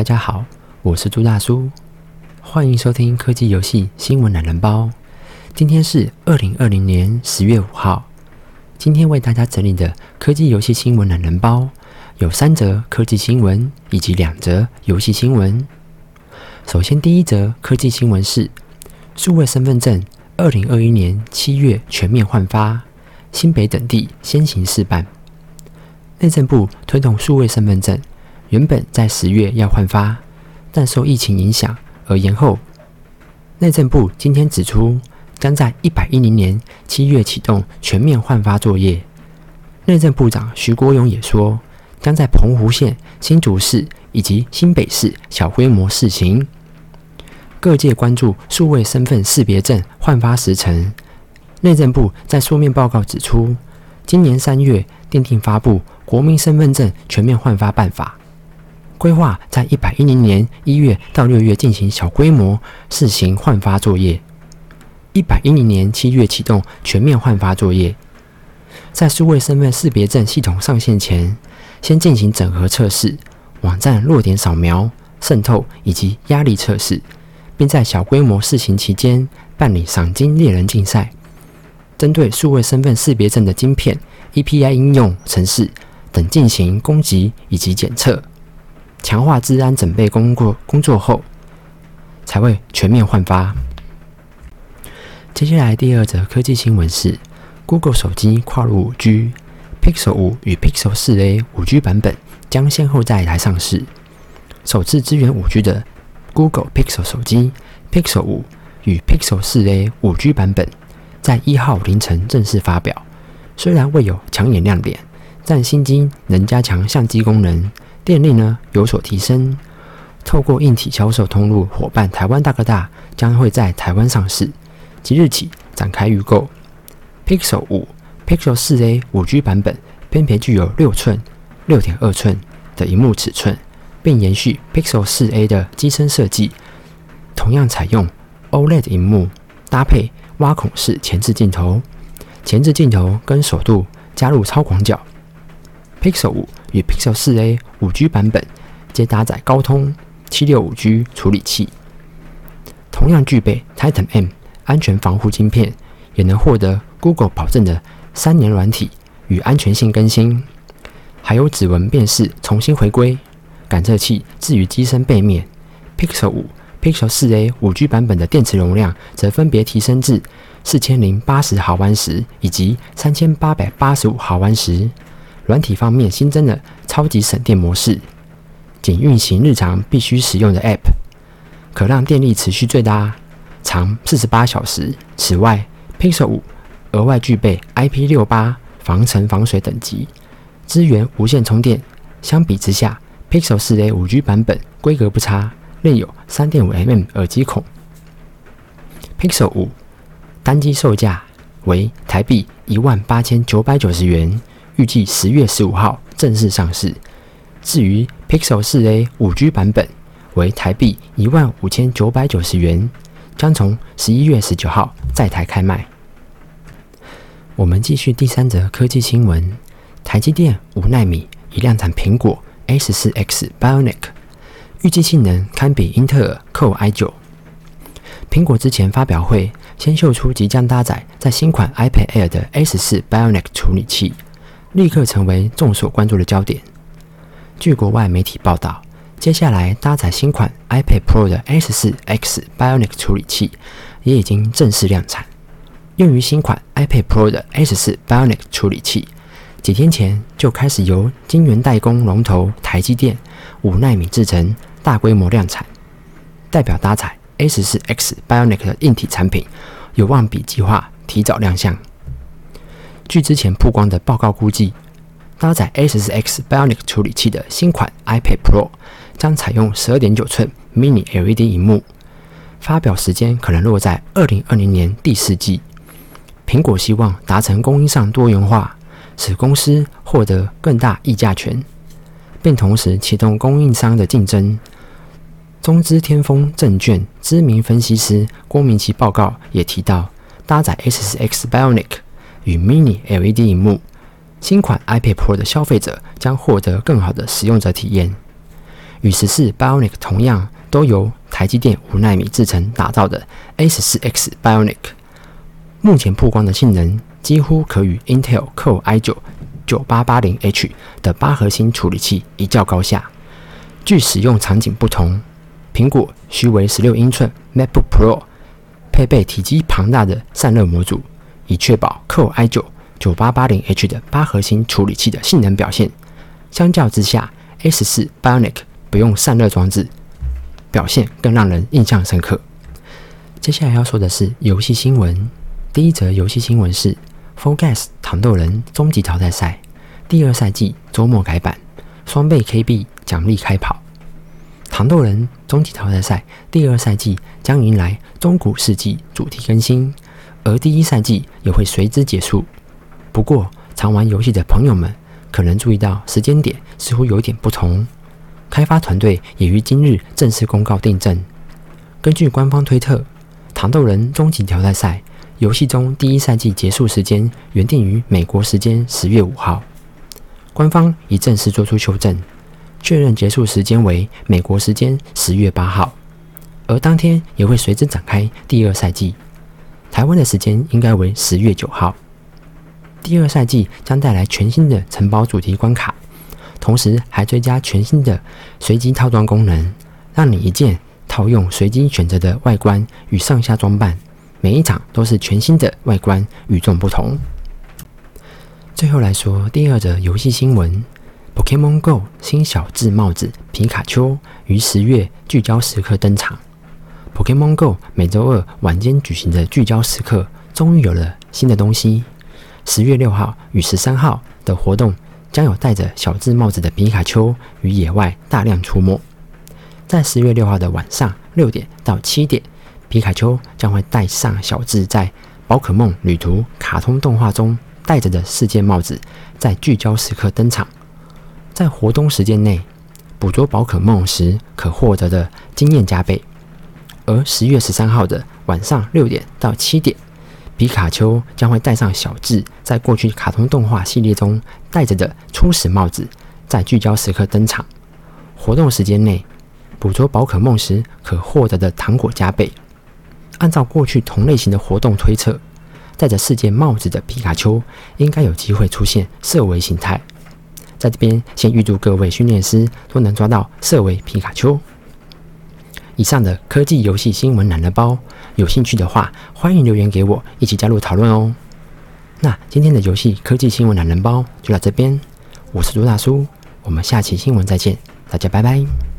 大家好，我是朱大叔，欢迎收听科技游戏新闻懒人包。今天是二零二零年十月五号，今天为大家整理的科技游戏新闻懒人包有三则科技新闻以及两则游戏新闻。首先，第一则科技新闻是数位身份证二零二一年七月全面换发，新北等地先行试办。内政部推动数位身份证。原本在十月要换发，但受疫情影响而延后。内政部今天指出，将在一百一零年七月启动全面换发作业。内政部长徐国勇也说，将在澎湖县、新竹市以及新北市小规模试行。各界关注数位身份识别证换发时程。内政部在书面报告指出，今年三月奠定发布国民身份证全面换发办法。规划在一百一零年一月到六月进行小规模试行换发作业，一百一零年七月启动全面换发作业。在数位身份识别证系统上线前，先进行整合测试、网站弱点扫描、渗透以及压力测试，并在小规模试行期间办理赏金猎人竞赛，针对数位身份识别证的晶片、EPI 应用程式等进行攻击以及检测。强化治安准备工作工作后，才会全面焕发。接下来第二则科技新闻是：Google 手机跨入五 G，Pixel 五与 Pixel 四 A 五 G 版本将先后在台上市。首次支援五 G 的 Google Pixel 手机 Pixel 五与 Pixel 四 A 五 G 版本在一号凌晨正式发表。虽然未有抢眼亮点，但新机能加强相机功能。电力呢有所提升，透过硬体销售通路伙伴台湾大哥大将会在台湾上市，即日起展开预购。Pixel 五、Pixel 四 A 五 G 版本分别具有六寸、六点二寸的荧幕尺寸，并延续 Pixel 四 A 的机身设计，同样采用 OLED 荧幕，搭配挖孔式前置镜头，前置镜头跟手度加入超广角。Pixel 五与 Pixel 四 A 五 G 版本皆搭载高通七六五 G 处理器，同样具备 Titan M 安全防护晶片，也能获得 Google 保证的三年软体与安全性更新，还有指纹辨识重新回归，感测器置于机身背面。Pixel 五、Pixel 四 A 五 G 版本的电池容量则分别提升至四千零八十毫安时以及三千八百八十五毫安时。软体方面新增了超级省电模式，仅运行日常必须使用的 App，可让电力持续最大长四十八小时。此外，Pixel 五额外具备 IP 六八防尘防水等级，支援无线充电。相比之下，Pixel 四 A 五 G 版本规格不差，另有三点五 mm 耳机孔。Pixel 五单机售价为台币一万八千九百九十元。预计十月十五号正式上市。至于 Pixel 四 A 五 G 版本，为台币一万五千九百九十元，将从十一月十九号在台开卖。我们继续第三则科技新闻：台积电五纳米已量产苹果 A 十四 X Bionic，预计性能堪比英特尔 Core i 九。苹果之前发表会先秀出即将搭载在新款 iPad Air 的 A 十四 Bionic 处理器。立刻成为众所关注的焦点。据国外媒体报道，接下来搭载新款 iPad Pro 的 S4X Bionic 处理器也已经正式量产。用于新款 iPad Pro 的 S4 Bionic 处理器，几天前就开始由晶圆代工龙头台积电五纳米制程大规模量产，代表搭载 S4X Bionic 的硬体产品有望比计划提早亮相。据之前曝光的报告估计，搭载 A14X Bionic 处理器的新款 iPad Pro 将采用12.9寸 Mini LED 荧幕，发表时间可能落在2020年第四季。苹果希望达成供应上多元化，使公司获得更大议价权，并同时启动供应商的竞争。中资天风证券知名分析师郭明奇报告也提到，搭载 A14X Bionic。与 Mini LED 荧幕，新款 iPad Pro 的消费者将获得更好的使用者体验。与十四 Bionic 同样都由台积电五纳米制成打造的 A 十四 X Bionic，目前曝光的性能几乎可与 Intel Core i 九九八八零 H 的八核心处理器一较高下。据使用场景不同，苹果需为十六英寸 MacBook Pro 配备体积庞大的散热模组，以确保 Core i 九九八八零 H 的八核心处理器的性能表现。相较之下，A 十四 Bionic 不用散热装置，表现更让人印象深刻。接下来要说的是游戏新闻。第一则游戏新闻是《Fall Guys》糖豆人终极淘汰赛第二赛季周末改版，双倍 KB 奖励开跑。糖豆人终极淘汰赛第二赛季将迎来中古世纪主题更新，而第一赛季也会随之结束。不过，常玩游戏的朋友们可能注意到时间点似乎有点不同。开发团队也于今日正式公告订正。根据官方推特，《糖豆人终极淘汰赛》游戏中第一赛季结束时间原定于美国时间十月五号，官方已正式做出修正，确认结束时间为美国时间十月八号，而当天也会随之展开第二赛季。台湾的时间应该为十月九号。第二赛季将带来全新的城堡主题关卡。同时还追加全新的随机套装功能，让你一键套用随机选择的外观与上下装扮，每一场都是全新的外观，与众不同。最后来说第二则游戏新闻：Pokemon Go 新小智帽子皮卡丘于十月聚焦时刻登场。Pokemon Go 每周二晚间举行的聚焦时刻，终于有了新的东西。十月六号与十三号的活动。将有戴着小智帽子的皮卡丘与野外大量出没。在十月六号的晚上六点到七点，皮卡丘将会戴上小智在宝可梦旅途卡通动画中戴着的世界帽子，在聚焦时刻登场。在活动时间内捕捉宝可梦时，可获得的经验加倍。而十月十三号的晚上六点到七点。皮卡丘将会戴上小智在过去卡通动画系列中戴着的初始帽子，在聚焦时刻登场。活动时间内捕捉宝可梦时可获得的糖果加倍。按照过去同类型的活动推测，戴着世界帽子的皮卡丘应该有机会出现色违形态。在这边先预祝各位训练师都能抓到色违皮卡丘。以上的科技游戏新闻懒人包，有兴趣的话，欢迎留言给我，一起加入讨论哦。那今天的游戏科技新闻懒人包就到这边，我是朱大叔，我们下期新闻再见，大家拜拜。